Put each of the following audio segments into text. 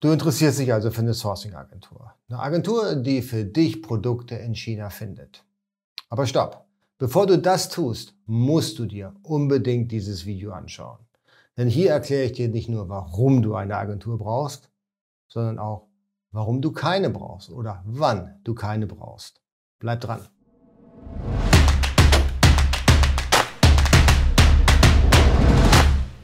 Du interessierst dich also für eine Sourcing-Agentur. Eine Agentur, die für dich Produkte in China findet. Aber stopp! Bevor du das tust, musst du dir unbedingt dieses Video anschauen. Denn hier erkläre ich dir nicht nur, warum du eine Agentur brauchst, sondern auch, warum du keine brauchst oder wann du keine brauchst. Bleib dran!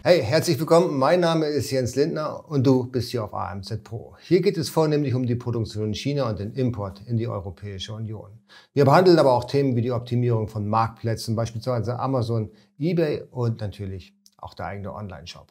Hey, herzlich willkommen. Mein Name ist Jens Lindner und du bist hier auf AMZ Pro. Hier geht es vornehmlich um die Produktion in China und den Import in die Europäische Union. Wir behandeln aber auch Themen wie die Optimierung von Marktplätzen, beispielsweise Amazon, eBay und natürlich auch der eigene Online-Shop.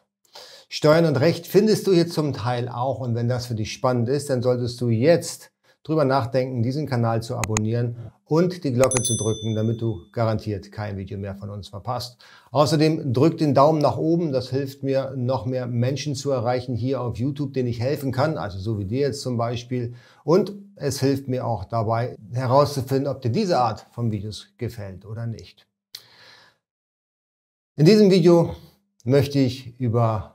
Steuern und Recht findest du hier zum Teil auch und wenn das für dich spannend ist, dann solltest du jetzt drüber nachdenken, diesen Kanal zu abonnieren und die Glocke zu drücken, damit du garantiert kein Video mehr von uns verpasst. Außerdem drück den Daumen nach oben, das hilft mir, noch mehr Menschen zu erreichen hier auf YouTube, denen ich helfen kann, also so wie dir jetzt zum Beispiel. Und es hilft mir auch dabei herauszufinden, ob dir diese Art von Videos gefällt oder nicht. In diesem Video möchte ich über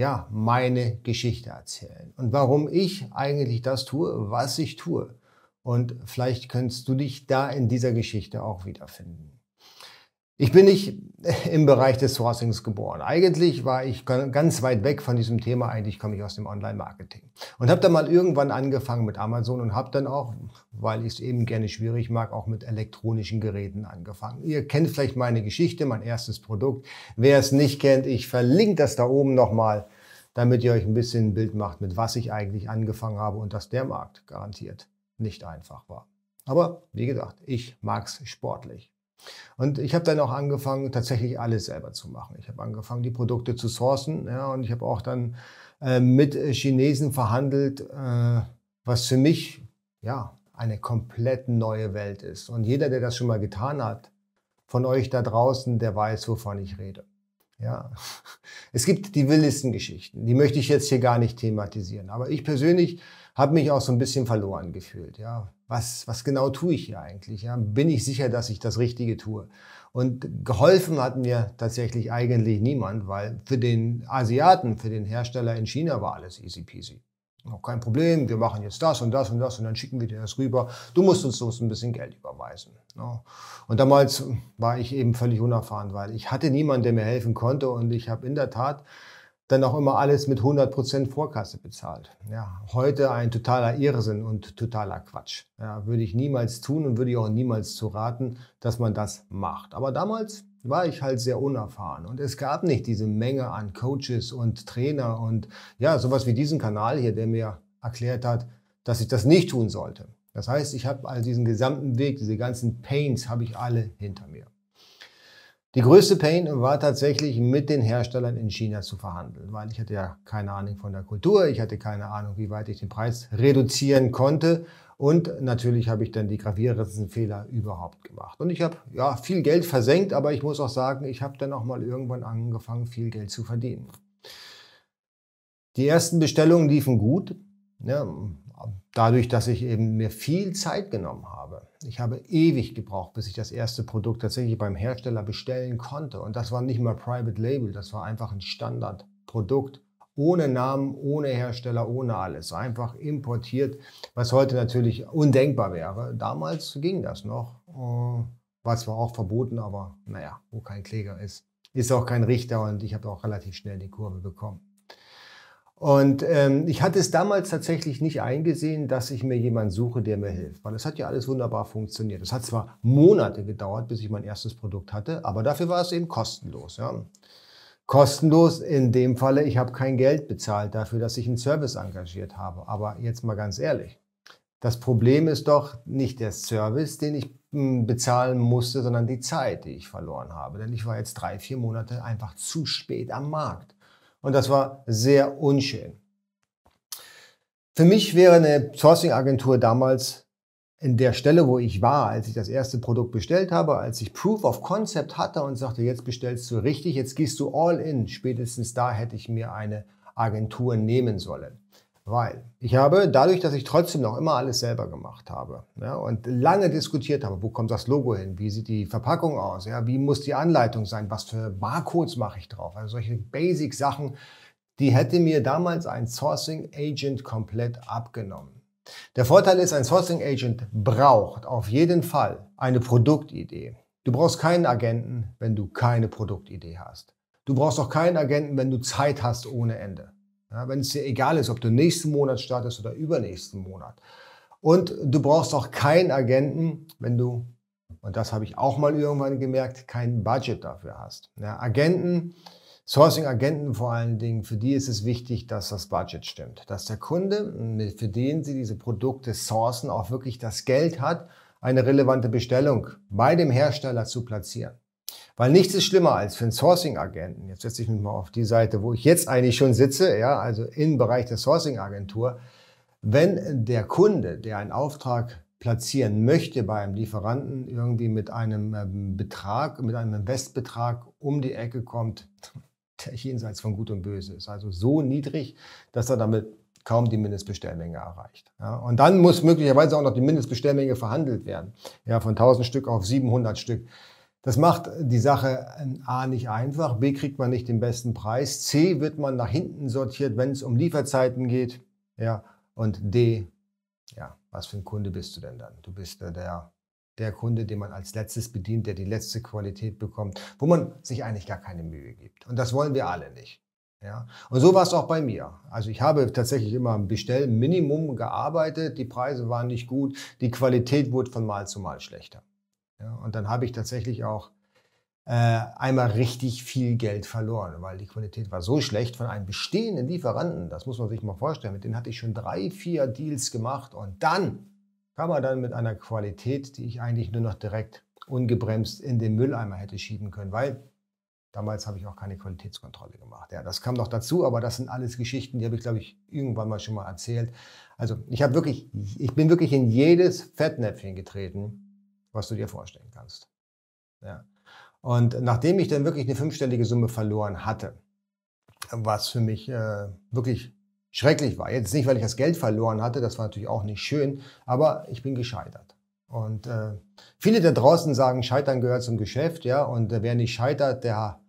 ja, meine Geschichte erzählen und warum ich eigentlich das tue, was ich tue. Und vielleicht könntest du dich da in dieser Geschichte auch wiederfinden. Ich bin nicht im Bereich des Sourcings geboren. Eigentlich war ich ganz weit weg von diesem Thema. Eigentlich komme ich aus dem Online-Marketing. Und habe dann mal irgendwann angefangen mit Amazon und habe dann auch, weil ich es eben gerne schwierig mag, auch mit elektronischen Geräten angefangen. Ihr kennt vielleicht meine Geschichte, mein erstes Produkt. Wer es nicht kennt, ich verlinke das da oben nochmal, damit ihr euch ein bisschen ein Bild macht, mit was ich eigentlich angefangen habe und dass der Markt garantiert nicht einfach war. Aber wie gesagt, ich mag es sportlich. Und ich habe dann auch angefangen, tatsächlich alles selber zu machen. Ich habe angefangen, die Produkte zu sourcen. Ja, und ich habe auch dann äh, mit Chinesen verhandelt, äh, was für mich ja eine komplett neue Welt ist. Und jeder, der das schon mal getan hat, von euch da draußen, der weiß, wovon ich rede. Ja, es gibt die wildesten Geschichten. Die möchte ich jetzt hier gar nicht thematisieren. Aber ich persönlich habe mich auch so ein bisschen verloren gefühlt. Ja, was, was genau tue ich hier eigentlich? Ja, bin ich sicher, dass ich das Richtige tue? Und geholfen hat mir tatsächlich eigentlich niemand, weil für den Asiaten, für den Hersteller in China war alles easy peasy. Auch kein Problem, wir machen jetzt das und das und das und dann schicken wir dir das rüber. Du musst uns so ein bisschen Geld überweisen. Und damals war ich eben völlig unerfahren, weil ich hatte niemanden, der mir helfen konnte und ich habe in der Tat dann auch immer alles mit 100% Vorkasse bezahlt. Ja, heute ein totaler Irrsinn und totaler Quatsch. Ja, würde ich niemals tun und würde ich auch niemals zu raten, dass man das macht. Aber damals war ich halt sehr unerfahren und es gab nicht diese Menge an Coaches und Trainer und ja, sowas wie diesen Kanal hier, der mir erklärt hat, dass ich das nicht tun sollte. Das heißt, ich habe all diesen gesamten Weg, diese ganzen Pains habe ich alle hinter mir. Die größte Pain war tatsächlich mit den Herstellern in China zu verhandeln, weil ich hatte ja keine Ahnung von der Kultur, ich hatte keine Ahnung, wie weit ich den Preis reduzieren konnte und natürlich habe ich dann die gravierendsten Fehler überhaupt gemacht. Und ich habe ja viel Geld versenkt, aber ich muss auch sagen, ich habe dann auch mal irgendwann angefangen, viel Geld zu verdienen. Die ersten Bestellungen liefen gut, ja, dadurch, dass ich eben mir viel Zeit genommen habe. Ich habe ewig gebraucht, bis ich das erste Produkt tatsächlich beim Hersteller bestellen konnte. Und das war nicht mal Private Label, das war einfach ein Standardprodukt. Ohne Namen, ohne Hersteller, ohne alles. Einfach importiert, was heute natürlich undenkbar wäre. Damals ging das noch. Äh, war zwar auch verboten, aber naja, wo kein Kläger ist, ist auch kein Richter und ich habe auch relativ schnell die Kurve bekommen. Und ähm, ich hatte es damals tatsächlich nicht eingesehen, dass ich mir jemanden suche, der mir hilft. Weil es hat ja alles wunderbar funktioniert. Es hat zwar Monate gedauert, bis ich mein erstes Produkt hatte, aber dafür war es eben kostenlos. Ja. Kostenlos in dem Falle, ich habe kein Geld bezahlt dafür, dass ich einen Service engagiert habe. Aber jetzt mal ganz ehrlich, das Problem ist doch nicht der Service, den ich hm, bezahlen musste, sondern die Zeit, die ich verloren habe. Denn ich war jetzt drei, vier Monate einfach zu spät am Markt. Und das war sehr unschön. Für mich wäre eine Sourcing-Agentur damals in der Stelle, wo ich war, als ich das erste Produkt bestellt habe, als ich Proof of Concept hatte und sagte, jetzt bestellst du richtig, jetzt gehst du all in. Spätestens da hätte ich mir eine Agentur nehmen sollen. Weil ich habe, dadurch, dass ich trotzdem noch immer alles selber gemacht habe ja, und lange diskutiert habe, wo kommt das Logo hin, wie sieht die Verpackung aus, ja, wie muss die Anleitung sein, was für Barcodes mache ich drauf, also solche Basic-Sachen, die hätte mir damals ein Sourcing Agent komplett abgenommen. Der Vorteil ist, ein Sourcing Agent braucht auf jeden Fall eine Produktidee. Du brauchst keinen Agenten, wenn du keine Produktidee hast. Du brauchst auch keinen Agenten, wenn du Zeit hast ohne Ende. Ja, wenn es dir egal ist, ob du nächsten Monat startest oder übernächsten Monat. Und du brauchst auch keinen Agenten, wenn du, und das habe ich auch mal irgendwann gemerkt, kein Budget dafür hast. Ja, Agenten, Sourcing-Agenten vor allen Dingen, für die ist es wichtig, dass das Budget stimmt. Dass der Kunde, für den sie diese Produkte sourcen, auch wirklich das Geld hat, eine relevante Bestellung bei dem Hersteller zu platzieren. Weil nichts ist schlimmer als für einen Sourcing-Agenten. Jetzt setze ich mich mal auf die Seite, wo ich jetzt eigentlich schon sitze, ja, also im Bereich der Sourcing-Agentur. Wenn der Kunde, der einen Auftrag platzieren möchte bei einem Lieferanten, irgendwie mit einem ähm, Betrag, mit einem Investbetrag um die Ecke kommt, der jenseits von Gut und Böse ist. Also so niedrig, dass er damit kaum die Mindestbestellmenge erreicht. Ja, und dann muss möglicherweise auch noch die Mindestbestellmenge verhandelt werden. Ja, von 1000 Stück auf 700 Stück. Das macht die Sache A nicht einfach, B kriegt man nicht den besten Preis, C wird man nach hinten sortiert, wenn es um Lieferzeiten geht, ja, und D, ja, was für ein Kunde bist du denn dann? Du bist der, der Kunde, den man als letztes bedient, der die letzte Qualität bekommt, wo man sich eigentlich gar keine Mühe gibt. Und das wollen wir alle nicht. Ja, und so war es auch bei mir. Also ich habe tatsächlich immer am Bestellminimum gearbeitet, die Preise waren nicht gut, die Qualität wurde von Mal zu Mal schlechter. Ja, und dann habe ich tatsächlich auch äh, einmal richtig viel Geld verloren, weil die Qualität war so schlecht von einem bestehenden Lieferanten. Das muss man sich mal vorstellen. Mit denen hatte ich schon drei, vier Deals gemacht und dann kam er dann mit einer Qualität, die ich eigentlich nur noch direkt ungebremst in den Mülleimer hätte schieben können, weil damals habe ich auch keine Qualitätskontrolle gemacht. Ja, das kam noch dazu, aber das sind alles Geschichten, die habe ich, glaube ich, irgendwann mal schon mal erzählt. Also ich habe wirklich, ich bin wirklich in jedes Fettnäpfchen getreten, was du dir vorstellen kannst. Ja. Und nachdem ich dann wirklich eine fünfstellige Summe verloren hatte, was für mich äh, wirklich schrecklich war, jetzt nicht, weil ich das Geld verloren hatte, das war natürlich auch nicht schön, aber ich bin gescheitert. Und äh, viele da draußen sagen, Scheitern gehört zum Geschäft, ja, und äh, wer nicht scheitert, der,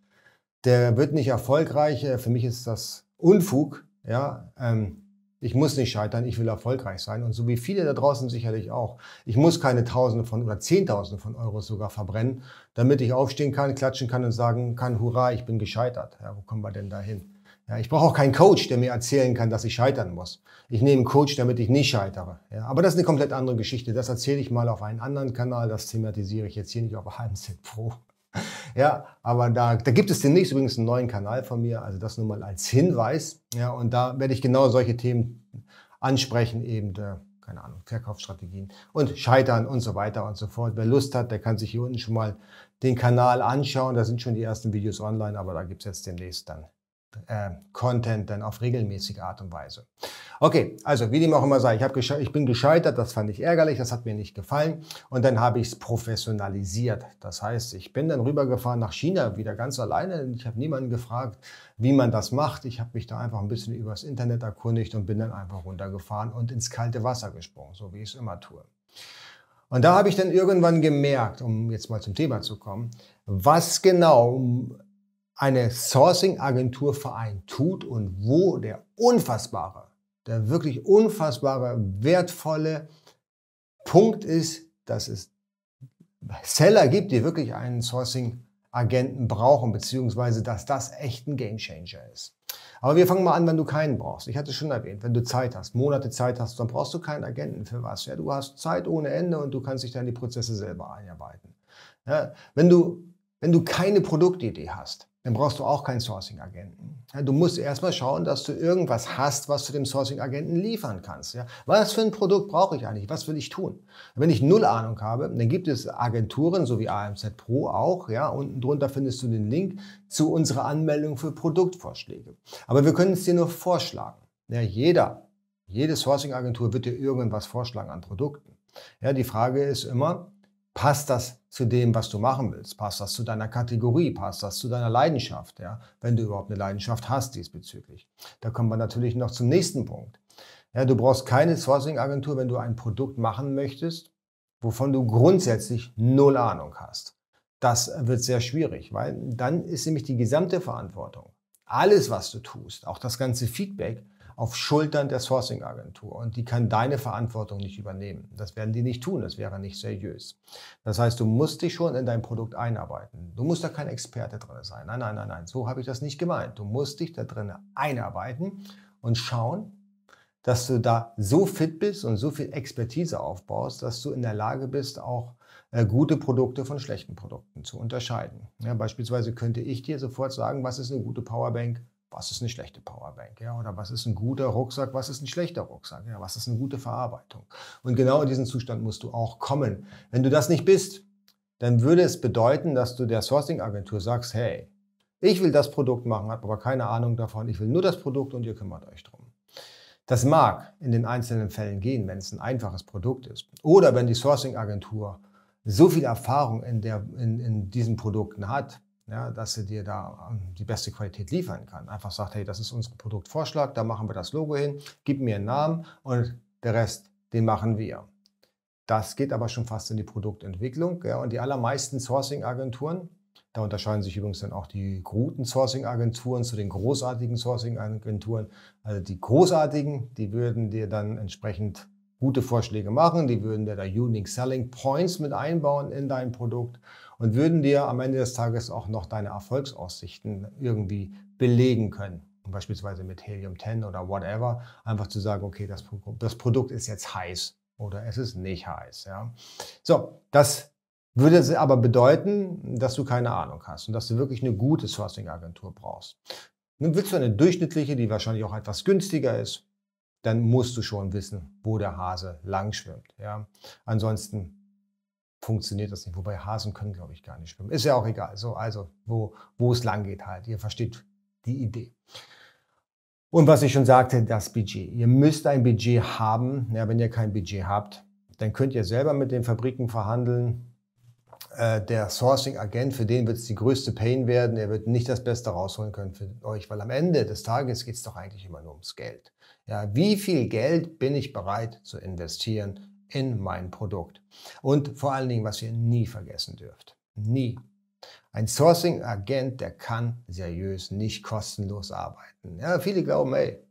der wird nicht erfolgreich. Für mich ist das Unfug, ja. Ähm, ich muss nicht scheitern, ich will erfolgreich sein. Und so wie viele da draußen sicherlich auch. Ich muss keine Tausende von oder Zehntausende von Euros sogar verbrennen, damit ich aufstehen kann, klatschen kann und sagen kann, hurra, ich bin gescheitert. Ja, wo kommen wir denn da hin? Ja, ich brauche auch keinen Coach, der mir erzählen kann, dass ich scheitern muss. Ich nehme einen Coach, damit ich nicht scheitere. Ja, aber das ist eine komplett andere Geschichte. Das erzähle ich mal auf einem anderen Kanal. Das thematisiere ich jetzt hier nicht auf HMZ Pro. Ja, aber da, da gibt es demnächst übrigens einen neuen Kanal von mir, also das nur mal als Hinweis. Ja, und da werde ich genau solche Themen ansprechen, eben, äh, keine Ahnung, Verkaufsstrategien und Scheitern und so weiter und so fort. Wer Lust hat, der kann sich hier unten schon mal den Kanal anschauen. Da sind schon die ersten Videos online, aber da gibt es jetzt demnächst dann äh, Content dann auf regelmäßige Art und Weise. Okay, also wie dem auch immer sei, ich, ich bin gescheitert, das fand ich ärgerlich, das hat mir nicht gefallen und dann habe ich es professionalisiert. Das heißt, ich bin dann rübergefahren nach China wieder ganz alleine. Ich habe niemanden gefragt, wie man das macht. Ich habe mich da einfach ein bisschen übers Internet erkundigt und bin dann einfach runtergefahren und ins kalte Wasser gesprungen, so wie ich es immer tue. Und da habe ich dann irgendwann gemerkt, um jetzt mal zum Thema zu kommen, was genau eine Sourcing-Agentur Verein tut und wo der unfassbare, der wirklich unfassbare, wertvolle Punkt ist, dass es Seller gibt, die wirklich einen Sourcing-Agenten brauchen, beziehungsweise dass das echt ein Gamechanger ist. Aber wir fangen mal an, wenn du keinen brauchst. Ich hatte schon erwähnt, wenn du Zeit hast, Monate Zeit hast, dann brauchst du keinen Agenten für was. Ja, du hast Zeit ohne Ende und du kannst dich dann die Prozesse selber einarbeiten. Ja, wenn du wenn du keine Produktidee hast, dann brauchst du auch keinen Sourcing-Agenten. Ja, du musst erstmal schauen, dass du irgendwas hast, was du dem Sourcing-Agenten liefern kannst. Ja? Was für ein Produkt brauche ich eigentlich? Was will ich tun? Wenn ich null Ahnung habe, dann gibt es Agenturen, so wie AMZ Pro auch. Ja? Unten drunter findest du den Link zu unserer Anmeldung für Produktvorschläge. Aber wir können es dir nur vorschlagen. Ja, jeder, jede Sourcing-Agentur wird dir irgendwas vorschlagen an Produkten. Ja, die Frage ist immer, Passt das zu dem, was du machen willst? Passt das zu deiner Kategorie? Passt das zu deiner Leidenschaft? Ja, wenn du überhaupt eine Leidenschaft hast diesbezüglich. Da kommen wir natürlich noch zum nächsten Punkt. Ja, du brauchst keine Sourcing-Agentur, wenn du ein Produkt machen möchtest, wovon du grundsätzlich null Ahnung hast. Das wird sehr schwierig, weil dann ist nämlich die gesamte Verantwortung alles, was du tust, auch das ganze Feedback, auf Schultern der Sourcing-Agentur und die kann deine Verantwortung nicht übernehmen. Das werden die nicht tun, das wäre nicht seriös. Das heißt, du musst dich schon in dein Produkt einarbeiten. Du musst da kein Experte drin sein. Nein, nein, nein, nein, so habe ich das nicht gemeint. Du musst dich da drin einarbeiten und schauen, dass du da so fit bist und so viel Expertise aufbaust, dass du in der Lage bist, auch äh, gute Produkte von schlechten Produkten zu unterscheiden. Ja, beispielsweise könnte ich dir sofort sagen, was ist eine gute Powerbank, was ist eine schlechte Powerbank, ja, oder was ist ein guter Rucksack, was ist ein schlechter Rucksack, ja, was ist eine gute Verarbeitung. Und genau in diesen Zustand musst du auch kommen. Wenn du das nicht bist, dann würde es bedeuten, dass du der Sourcing-Agentur sagst, hey, ich will das Produkt machen, habe aber keine Ahnung davon, ich will nur das Produkt und ihr kümmert euch drum. Das mag in den einzelnen Fällen gehen, wenn es ein einfaches Produkt ist. Oder wenn die Sourcing-Agentur so viel Erfahrung in, der, in, in diesen Produkten hat, ja, dass sie dir da ähm, die beste Qualität liefern kann. Einfach sagt, hey, das ist unser Produktvorschlag, da machen wir das Logo hin, gib mir einen Namen und der Rest, den machen wir. Das geht aber schon fast in die Produktentwicklung. Ja, und die allermeisten Sourcing-Agenturen, da unterscheiden sich übrigens dann auch die guten Sourcing-Agenturen zu den großartigen Sourcing-Agenturen. Also die großartigen, die würden dir dann entsprechend gute Vorschläge machen, die würden dir da Unique Selling Points mit einbauen in dein Produkt und würden dir am Ende des Tages auch noch deine Erfolgsaussichten irgendwie belegen können. Beispielsweise mit Helium 10 oder whatever, einfach zu sagen, okay, das, das Produkt ist jetzt heiß oder es ist nicht heiß. Ja. So, das würde aber bedeuten, dass du keine Ahnung hast und dass du wirklich eine gute Sourcing-Agentur brauchst. Nun willst du eine durchschnittliche, die wahrscheinlich auch etwas günstiger ist, dann musst du schon wissen, wo der Hase lang schwimmt. Ja? Ansonsten funktioniert das nicht. Wobei Hasen können, glaube ich, gar nicht schwimmen. Ist ja auch egal. So, also, wo, wo es lang geht halt. Ihr versteht die Idee. Und was ich schon sagte, das Budget. Ihr müsst ein Budget haben. Ja, wenn ihr kein Budget habt, dann könnt ihr selber mit den Fabriken verhandeln. Äh, der Sourcing-Agent, für den wird es die größte Pain werden. Er wird nicht das Beste rausholen können für euch, weil am Ende des Tages geht es doch eigentlich immer nur ums Geld. Ja, wie viel Geld bin ich bereit zu investieren in mein Produkt? Und vor allen Dingen, was ihr nie vergessen dürft. Nie. Ein Sourcing-Agent, der kann seriös nicht kostenlos arbeiten. Ja, viele glauben, ey,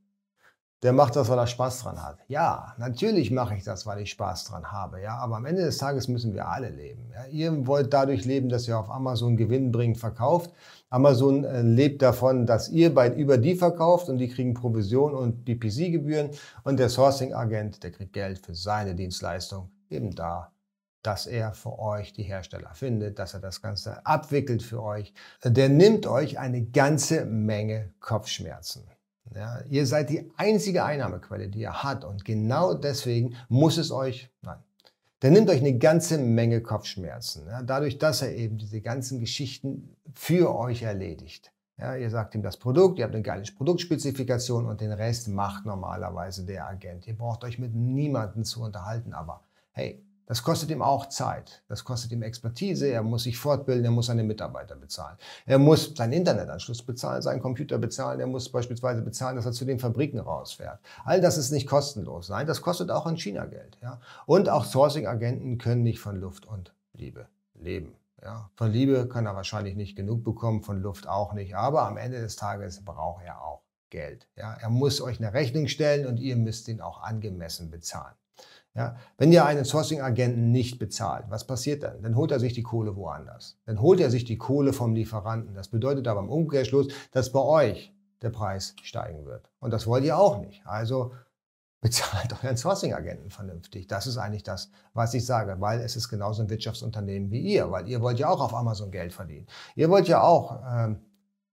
der macht das, weil er Spaß dran hat. Ja, natürlich mache ich das, weil ich Spaß dran habe. Ja, aber am Ende des Tages müssen wir alle leben. Ja, ihr wollt dadurch leben, dass ihr auf Amazon Gewinn bringt, verkauft. Amazon äh, lebt davon, dass ihr bei, über die verkauft und die kriegen Provision und BPC-Gebühren. Und der Sourcing-Agent, der kriegt Geld für seine Dienstleistung eben da, dass er für euch die Hersteller findet, dass er das Ganze abwickelt für euch. Der nimmt euch eine ganze Menge Kopfschmerzen. Ja, ihr seid die einzige Einnahmequelle, die er hat. Und genau deswegen muss es euch, nein, der nimmt euch eine ganze Menge Kopfschmerzen. Ja, dadurch, dass er eben diese ganzen Geschichten für euch erledigt. Ja, ihr sagt ihm das Produkt, ihr habt eine geile Produktspezifikation und den Rest macht normalerweise der Agent. Ihr braucht euch mit niemandem zu unterhalten, aber hey, das kostet ihm auch Zeit. Das kostet ihm Expertise. Er muss sich fortbilden. Er muss seine Mitarbeiter bezahlen. Er muss seinen Internetanschluss bezahlen, seinen Computer bezahlen. Er muss beispielsweise bezahlen, dass er zu den Fabriken rausfährt. All das ist nicht kostenlos. Nein, das kostet auch in China Geld. Ja? Und auch Sourcing-Agenten können nicht von Luft und Liebe leben. Ja? Von Liebe kann er wahrscheinlich nicht genug bekommen, von Luft auch nicht. Aber am Ende des Tages braucht er auch Geld. Ja? Er muss euch eine Rechnung stellen und ihr müsst ihn auch angemessen bezahlen. Ja, wenn ihr einen Sourcing-Agenten nicht bezahlt, was passiert dann? Dann holt er sich die Kohle woanders. Dann holt er sich die Kohle vom Lieferanten. Das bedeutet aber im Umkehrschluss, dass bei euch der Preis steigen wird. Und das wollt ihr auch nicht. Also bezahlt euren Sourcing-Agenten vernünftig. Das ist eigentlich das, was ich sage, weil es ist genauso ein Wirtschaftsunternehmen wie ihr, weil ihr wollt ja auch auf Amazon Geld verdienen. Ihr wollt ja auch ähm,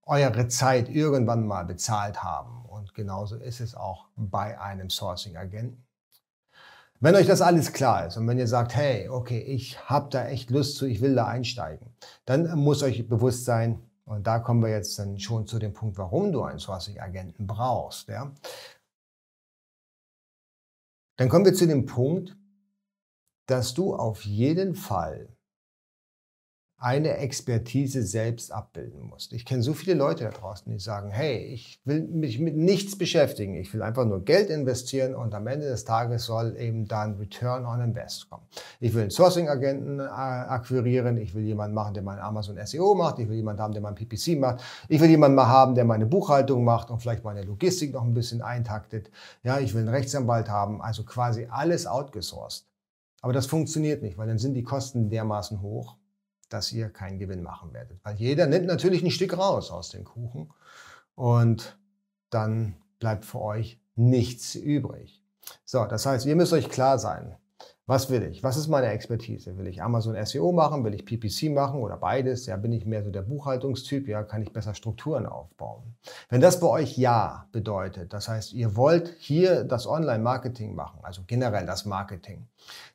eure Zeit irgendwann mal bezahlt haben. Und genauso ist es auch bei einem Sourcing-Agenten. Wenn euch das alles klar ist und wenn ihr sagt, hey, okay, ich habe da echt Lust zu, ich will da einsteigen, dann muss euch bewusst sein, und da kommen wir jetzt dann schon zu dem Punkt, warum du einen Sourcing-Agenten brauchst. Ja? Dann kommen wir zu dem Punkt, dass du auf jeden Fall eine Expertise selbst abbilden musst. Ich kenne so viele Leute da draußen, die sagen, hey, ich will mich mit nichts beschäftigen, ich will einfach nur Geld investieren und am Ende des Tages soll eben dann Return on Invest kommen. Ich will einen Sourcing-Agenten äh, akquirieren, ich will jemanden machen, der mein Amazon SEO macht, ich will jemanden haben, der mein PPC macht, ich will jemanden mal haben, der meine Buchhaltung macht und vielleicht meine Logistik noch ein bisschen eintaktet. Ja, ich will einen Rechtsanwalt haben, also quasi alles outgesourced. Aber das funktioniert nicht, weil dann sind die Kosten dermaßen hoch dass ihr keinen Gewinn machen werdet. Weil jeder nimmt natürlich ein Stück raus aus dem Kuchen und dann bleibt für euch nichts übrig. So, das heißt, ihr müsst euch klar sein, was will ich? Was ist meine Expertise? Will ich Amazon SEO machen? Will ich PPC machen oder beides? Ja, bin ich mehr so der Buchhaltungstyp? Ja, kann ich besser Strukturen aufbauen? Wenn das bei euch Ja bedeutet, das heißt, ihr wollt hier das Online-Marketing machen, also generell das Marketing,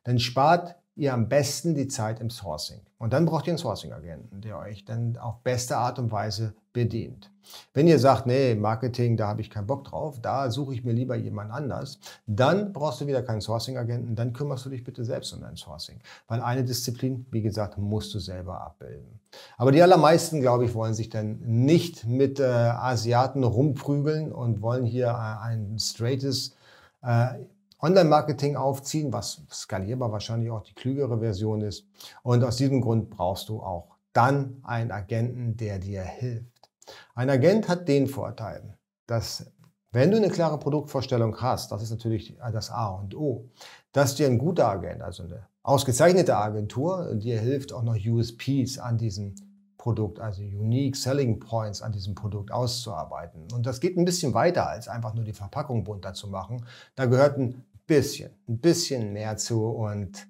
dann spart ihr am besten die Zeit im Sourcing. Und dann braucht ihr einen Sourcing-Agenten, der euch dann auf beste Art und Weise bedient. Wenn ihr sagt, nee, Marketing, da habe ich keinen Bock drauf, da suche ich mir lieber jemand anders, dann brauchst du wieder keinen Sourcing-Agenten, dann kümmerst du dich bitte selbst um dein Sourcing. Weil eine Disziplin, wie gesagt, musst du selber abbilden. Aber die allermeisten, glaube ich, wollen sich dann nicht mit äh, Asiaten rumprügeln und wollen hier äh, ein straightes äh, Online-Marketing aufziehen, was skalierbar wahrscheinlich auch die klügere Version ist. Und aus diesem Grund brauchst du auch dann einen Agenten, der dir hilft. Ein Agent hat den Vorteil, dass wenn du eine klare Produktvorstellung hast, das ist natürlich das A und O, dass dir ein guter Agent, also eine ausgezeichnete Agentur, dir hilft auch noch USPs an diesem Produkt, also Unique Selling Points an diesem Produkt auszuarbeiten. Und das geht ein bisschen weiter, als einfach nur die Verpackung bunter zu machen. Da gehört ein bisschen, ein bisschen mehr zu und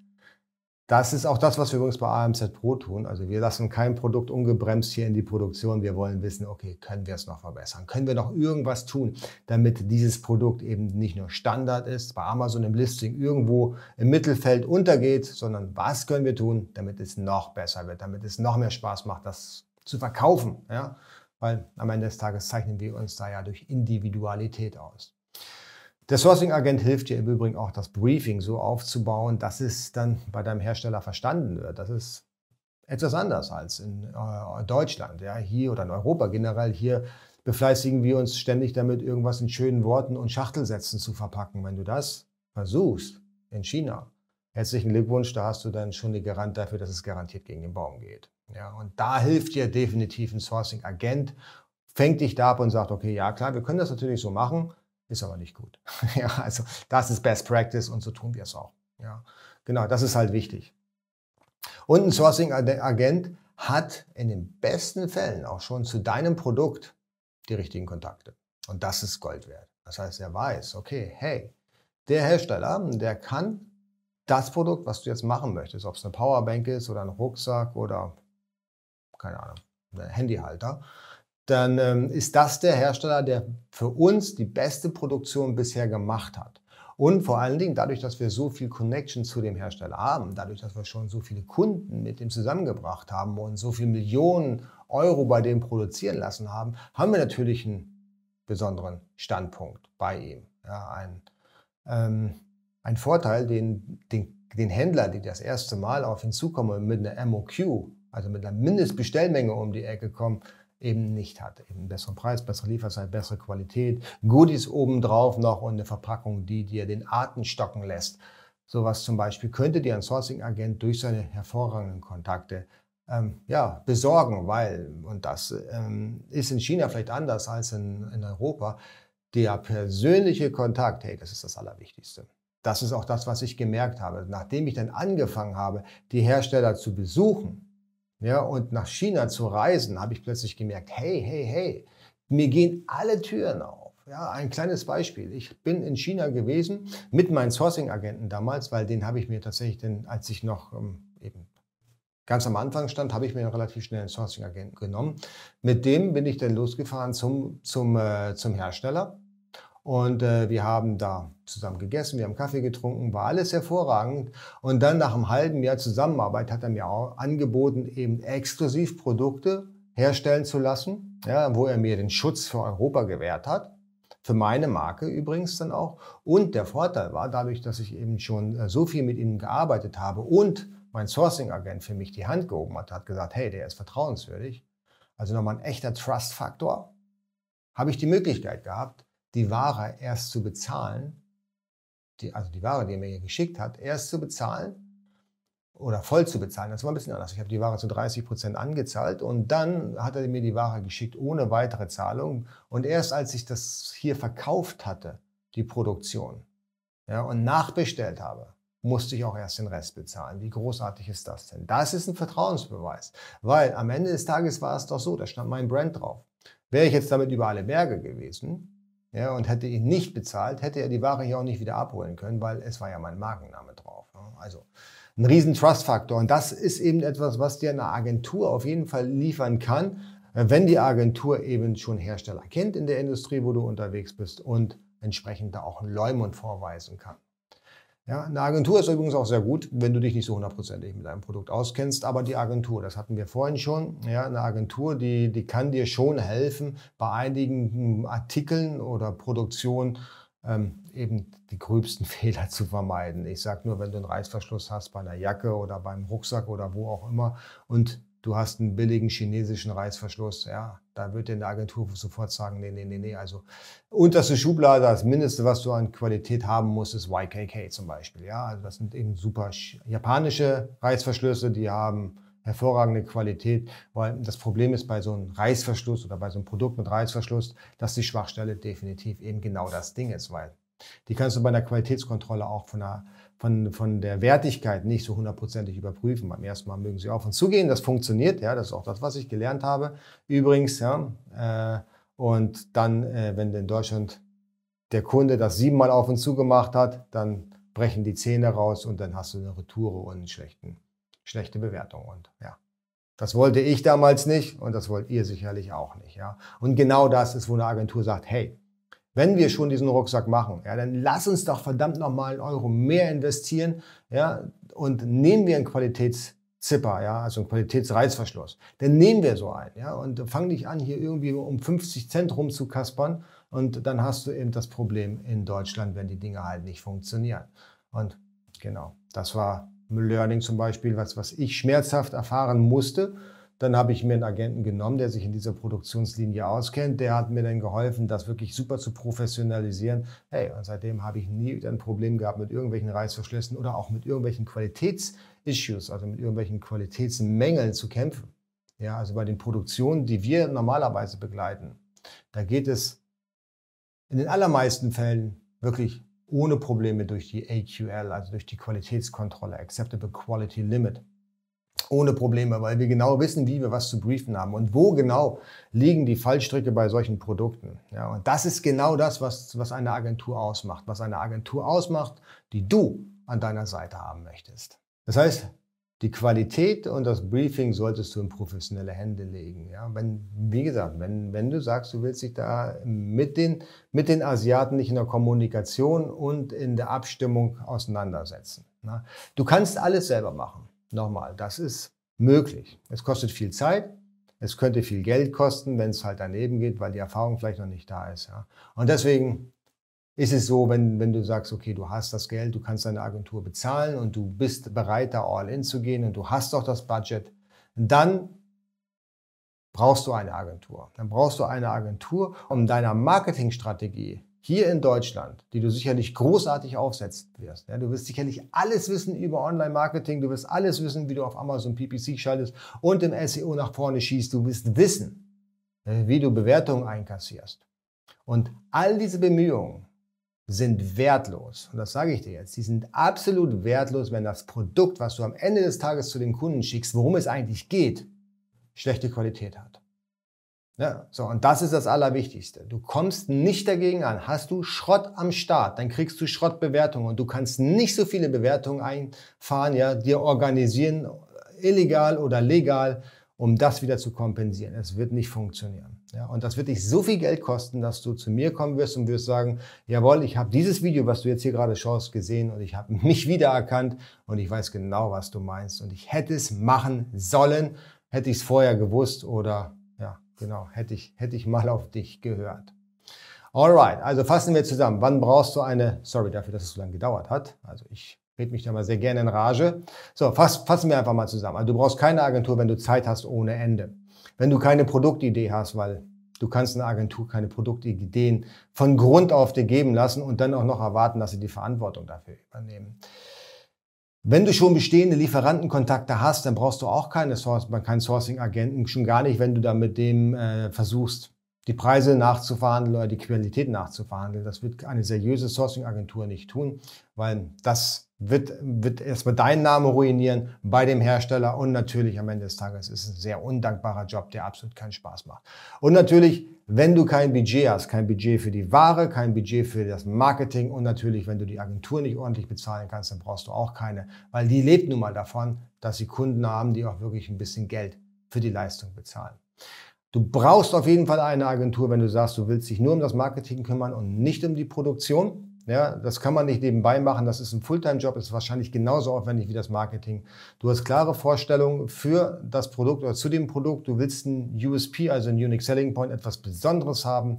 das ist auch das, was wir übrigens bei AMZ Pro tun. Also wir lassen kein Produkt ungebremst hier in die Produktion. Wir wollen wissen, okay, können wir es noch verbessern? Können wir noch irgendwas tun, damit dieses Produkt eben nicht nur Standard ist, bei Amazon im Listing irgendwo im Mittelfeld untergeht, sondern was können wir tun, damit es noch besser wird, damit es noch mehr Spaß macht, das zu verkaufen. Ja? Weil am Ende des Tages zeichnen wir uns da ja durch Individualität aus. Der Sourcing-Agent hilft dir im Übrigen auch, das Briefing so aufzubauen, dass es dann bei deinem Hersteller verstanden wird. Das ist etwas anders als in äh, Deutschland, ja, hier oder in Europa generell. Hier befleißigen wir uns ständig damit, irgendwas in schönen Worten und Schachtelsätzen zu verpacken. Wenn du das versuchst in China, herzlichen Glückwunsch, da hast du dann schon die Garant dafür, dass es garantiert gegen den Baum geht. Ja, und da hilft dir definitiv ein Sourcing-Agent, fängt dich da ab und sagt, okay, ja klar, wir können das natürlich so machen, ist aber nicht gut. ja, also das ist Best Practice und so tun wir es auch. Ja, genau, das ist halt wichtig. Und ein Sourcing-Agent hat in den besten Fällen auch schon zu deinem Produkt die richtigen Kontakte. Und das ist Gold wert. Das heißt, er weiß, okay, hey, der Hersteller, der kann das Produkt, was du jetzt machen möchtest, ob es eine Powerbank ist oder ein Rucksack oder keine Ahnung, ein Handyhalter, dann ähm, ist das der Hersteller, der für uns die beste Produktion bisher gemacht hat. Und vor allen Dingen dadurch, dass wir so viel Connection zu dem Hersteller haben, dadurch, dass wir schon so viele Kunden mit dem zusammengebracht haben und so viele Millionen Euro bei dem produzieren lassen haben, haben wir natürlich einen besonderen Standpunkt bei ihm. Ja, ein, ähm, ein Vorteil, den, den, den Händler, die das erste Mal auf ihn zukommen mit einer MOQ, also mit einer Mindestbestellmenge um die Ecke kommen, eben nicht hat. Eben besseren Preis, bessere Lieferzeit, bessere Qualität, Goodies obendrauf noch und eine Verpackung, die dir den Atem stocken lässt. Sowas zum Beispiel könnte dir ein Sourcing-Agent durch seine hervorragenden Kontakte ähm, ja, besorgen, weil, und das ähm, ist in China vielleicht anders als in, in Europa, der persönliche Kontakt, hey, das ist das Allerwichtigste. Das ist auch das, was ich gemerkt habe. Nachdem ich dann angefangen habe, die Hersteller zu besuchen, ja, und nach China zu reisen, habe ich plötzlich gemerkt, hey, hey, hey, mir gehen alle Türen auf. Ja, ein kleines Beispiel. Ich bin in China gewesen mit meinen Sourcing-Agenten damals, weil den habe ich mir tatsächlich, denn, als ich noch ähm, eben ganz am Anfang stand, habe ich mir relativ schnell einen Sourcing-Agenten genommen. Mit dem bin ich dann losgefahren zum, zum, äh, zum Hersteller und äh, wir haben da zusammen gegessen, wir haben Kaffee getrunken, war alles hervorragend. Und dann nach einem halben Jahr Zusammenarbeit hat er mir auch angeboten, eben exklusiv Produkte herstellen zu lassen, ja, wo er mir den Schutz für Europa gewährt hat. Für meine Marke übrigens dann auch. Und der Vorteil war, dadurch, dass ich eben schon äh, so viel mit ihm gearbeitet habe und mein Sourcing-Agent für mich die Hand gehoben hat, hat gesagt, hey, der ist vertrauenswürdig, also nochmal ein echter Trust-Faktor, habe ich die Möglichkeit gehabt, die Ware erst zu bezahlen, die, also die Ware, die er mir geschickt hat, erst zu bezahlen oder voll zu bezahlen. Das war ein bisschen anders. Ich habe die Ware zu 30 Prozent angezahlt und dann hat er mir die Ware geschickt ohne weitere Zahlung. Und erst als ich das hier verkauft hatte, die Produktion, ja, und nachbestellt habe, musste ich auch erst den Rest bezahlen. Wie großartig ist das denn? Das ist ein Vertrauensbeweis, weil am Ende des Tages war es doch so, da stand mein Brand drauf. Wäre ich jetzt damit über alle Berge gewesen ja, und hätte ihn nicht bezahlt, hätte er die Ware hier auch nicht wieder abholen können, weil es war ja mein Markenname drauf. Also ein riesen Trust-Faktor. Und das ist eben etwas, was dir eine Agentur auf jeden Fall liefern kann, wenn die Agentur eben schon Hersteller kennt in der Industrie, wo du unterwegs bist und entsprechend da auch einen Leumund vorweisen kann. Ja, eine Agentur ist übrigens auch sehr gut, wenn du dich nicht so hundertprozentig mit einem Produkt auskennst, aber die Agentur, das hatten wir vorhin schon, ja, eine Agentur, die, die kann dir schon helfen, bei einigen Artikeln oder Produktionen ähm, eben die gröbsten Fehler zu vermeiden. Ich sage nur, wenn du einen Reißverschluss hast bei einer Jacke oder beim Rucksack oder wo auch immer. Und du hast einen billigen chinesischen Reißverschluss, ja, da wird dir eine Agentur sofort sagen, nee, nee, nee, nee. Also unterste Schublade, das Mindeste, was du an Qualität haben musst, ist YKK zum Beispiel. Ja, also das sind eben super japanische Reißverschlüsse, die haben hervorragende Qualität, weil das Problem ist bei so einem Reißverschluss oder bei so einem Produkt mit Reißverschluss, dass die Schwachstelle definitiv eben genau das Ding ist, weil die kannst du bei einer Qualitätskontrolle auch von der, von, von der Wertigkeit nicht so hundertprozentig überprüfen. Beim ersten Mal mögen sie auf und zugehen, das funktioniert, ja, das ist auch das, was ich gelernt habe. Übrigens, ja, äh, und dann, äh, wenn in Deutschland der Kunde das siebenmal auf und zu gemacht hat, dann brechen die Zähne raus und dann hast du eine Retoure und eine schlechten, schlechte Bewertung. Und ja, das wollte ich damals nicht und das wollt ihr sicherlich auch nicht. Ja. Und genau das ist, wo eine Agentur sagt, hey, wenn wir schon diesen Rucksack machen, ja, dann lass uns doch verdammt nochmal einen Euro mehr investieren, ja, und nehmen wir einen Qualitätszipper, ja, also einen Qualitätsreißverschluss. Dann nehmen wir so einen, ja, und fang nicht an, hier irgendwie um 50 Cent rumzukaspern und dann hast du eben das Problem in Deutschland, wenn die Dinge halt nicht funktionieren. Und genau, das war Learning zum Beispiel, was, was ich schmerzhaft erfahren musste dann habe ich mir einen Agenten genommen, der sich in dieser Produktionslinie auskennt. Der hat mir dann geholfen, das wirklich super zu professionalisieren. Hey, und seitdem habe ich nie wieder ein Problem gehabt mit irgendwelchen Reißverschlüssen oder auch mit irgendwelchen Qualitätsissues, also mit irgendwelchen Qualitätsmängeln zu kämpfen. Ja, also bei den Produktionen, die wir normalerweise begleiten, da geht es in den allermeisten Fällen wirklich ohne Probleme durch die AQL, also durch die Qualitätskontrolle, Acceptable Quality Limit ohne Probleme, weil wir genau wissen, wie wir was zu briefen haben und wo genau liegen die Fallstricke bei solchen Produkten. Ja, und das ist genau das, was, was eine Agentur ausmacht, was eine Agentur ausmacht, die du an deiner Seite haben möchtest. Das heißt, die Qualität und das Briefing solltest du in professionelle Hände legen. Ja, wenn, wie gesagt, wenn, wenn du sagst, du willst dich da mit den, mit den Asiaten nicht in der Kommunikation und in der Abstimmung auseinandersetzen. Na, du kannst alles selber machen. Nochmal, das ist möglich. Es kostet viel Zeit. Es könnte viel Geld kosten, wenn es halt daneben geht, weil die Erfahrung vielleicht noch nicht da ist. Ja. Und deswegen ist es so, wenn, wenn du sagst, okay, du hast das Geld, du kannst deine Agentur bezahlen und du bist bereit, da all in zu gehen und du hast doch das Budget, dann brauchst du eine Agentur. Dann brauchst du eine Agentur, um deiner Marketingstrategie hier in Deutschland, die du sicherlich großartig aufsetzen wirst. Ja, du wirst sicherlich alles wissen über Online-Marketing, du wirst alles wissen, wie du auf Amazon PPC schaltest und im SEO nach vorne schießt. Du wirst wissen, äh, wie du Bewertungen einkassierst. Und all diese Bemühungen sind wertlos. Und das sage ich dir jetzt. Die sind absolut wertlos, wenn das Produkt, was du am Ende des Tages zu dem Kunden schickst, worum es eigentlich geht, schlechte Qualität hat. Ja, so, und das ist das Allerwichtigste. Du kommst nicht dagegen an. Hast du Schrott am Start, dann kriegst du Schrottbewertungen und du kannst nicht so viele Bewertungen einfahren, ja, dir organisieren, illegal oder legal, um das wieder zu kompensieren. Es wird nicht funktionieren. Ja, und das wird dich so viel Geld kosten, dass du zu mir kommen wirst und wirst sagen, jawohl, ich habe dieses Video, was du jetzt hier gerade schaust, gesehen und ich habe mich wiedererkannt und ich weiß genau, was du meinst und ich hätte es machen sollen, hätte ich es vorher gewusst oder Genau, hätte ich, hätte ich mal auf dich gehört. Alright, also fassen wir zusammen. Wann brauchst du eine, sorry dafür, dass es so lange gedauert hat. Also ich red mich da mal sehr gerne in Rage. So, fass, fassen wir einfach mal zusammen. Also du brauchst keine Agentur, wenn du Zeit hast ohne Ende. Wenn du keine Produktidee hast, weil du kannst eine Agentur keine Produktideen von Grund auf dir geben lassen und dann auch noch erwarten, dass sie die Verantwortung dafür übernehmen. Wenn du schon bestehende Lieferantenkontakte hast, dann brauchst du auch keine Source, keinen Sourcing-Agenten, schon gar nicht, wenn du da mit dem äh, versuchst, die Preise nachzuverhandeln oder die Qualität nachzuverhandeln. Das wird eine seriöse Sourcing-Agentur nicht tun, weil das wird, wird erstmal deinen Namen ruinieren bei dem Hersteller und natürlich am Ende des Tages ist es ein sehr undankbarer Job, der absolut keinen Spaß macht. Und natürlich, wenn du kein Budget hast, kein Budget für die Ware, kein Budget für das Marketing und natürlich, wenn du die Agentur nicht ordentlich bezahlen kannst, dann brauchst du auch keine, weil die lebt nun mal davon, dass sie Kunden haben, die auch wirklich ein bisschen Geld für die Leistung bezahlen. Du brauchst auf jeden Fall eine Agentur, wenn du sagst, du willst dich nur um das Marketing kümmern und nicht um die Produktion. Ja, das kann man nicht nebenbei machen. Das ist ein Fulltime-Job, ist wahrscheinlich genauso aufwendig wie das Marketing. Du hast klare Vorstellungen für das Produkt oder zu dem Produkt. Du willst ein USP, also ein Unique Selling Point, etwas Besonderes haben.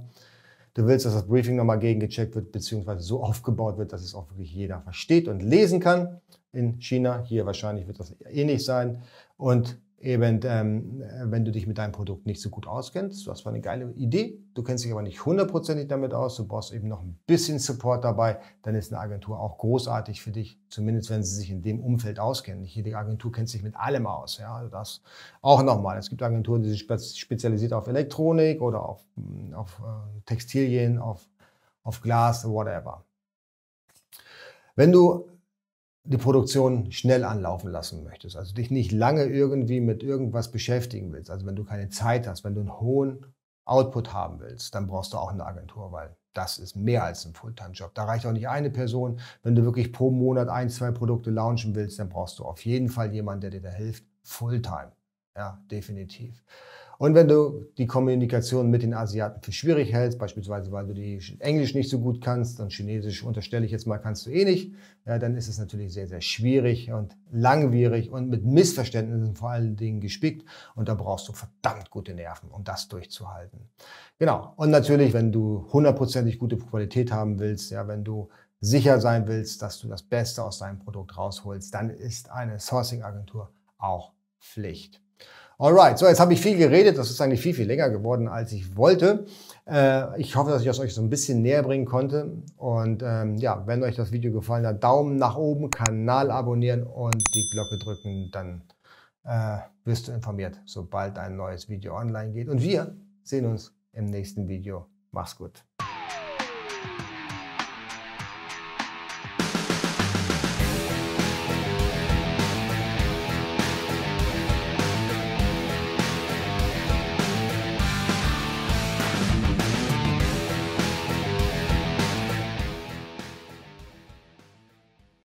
Du willst, dass das Briefing nochmal gegengecheckt wird, beziehungsweise so aufgebaut wird, dass es auch wirklich jeder versteht und lesen kann. In China, hier wahrscheinlich wird das ähnlich sein. Und eben, ähm, wenn du dich mit deinem Produkt nicht so gut auskennst, du hast zwar eine geile Idee, du kennst dich aber nicht hundertprozentig damit aus, du brauchst eben noch ein bisschen Support dabei, dann ist eine Agentur auch großartig für dich, zumindest wenn sie sich in dem Umfeld auskennen. Nicht jede Agentur kennt sich mit allem aus. Ja, also das auch nochmal. Es gibt Agenturen, die sich spezialisiert auf Elektronik oder auf, auf äh, Textilien, auf, auf Glas, whatever. Wenn du die Produktion schnell anlaufen lassen möchtest, also dich nicht lange irgendwie mit irgendwas beschäftigen willst, also wenn du keine Zeit hast, wenn du einen hohen Output haben willst, dann brauchst du auch eine Agentur, weil das ist mehr als ein Fulltime-Job. Da reicht auch nicht eine Person. Wenn du wirklich pro Monat ein, zwei Produkte launchen willst, dann brauchst du auf jeden Fall jemanden, der dir da hilft. Fulltime. Ja, definitiv. Und wenn du die Kommunikation mit den Asiaten für schwierig hältst, beispielsweise weil du die Englisch nicht so gut kannst und Chinesisch unterstelle ich jetzt mal, kannst du eh nicht, ja, dann ist es natürlich sehr, sehr schwierig und langwierig und mit Missverständnissen vor allen Dingen gespickt. Und da brauchst du verdammt gute Nerven, um das durchzuhalten. Genau. Und natürlich, wenn du hundertprozentig gute Qualität haben willst, ja, wenn du sicher sein willst, dass du das Beste aus deinem Produkt rausholst, dann ist eine Sourcing-Agentur auch Pflicht. Alright, so jetzt habe ich viel geredet. Das ist eigentlich viel, viel länger geworden, als ich wollte. Äh, ich hoffe, dass ich das euch so ein bisschen näher bringen konnte. Und ähm, ja, wenn euch das Video gefallen hat, Daumen nach oben, Kanal abonnieren und die Glocke drücken, dann äh, wirst du informiert, sobald ein neues Video online geht. Und wir sehen uns im nächsten Video. Mach's gut.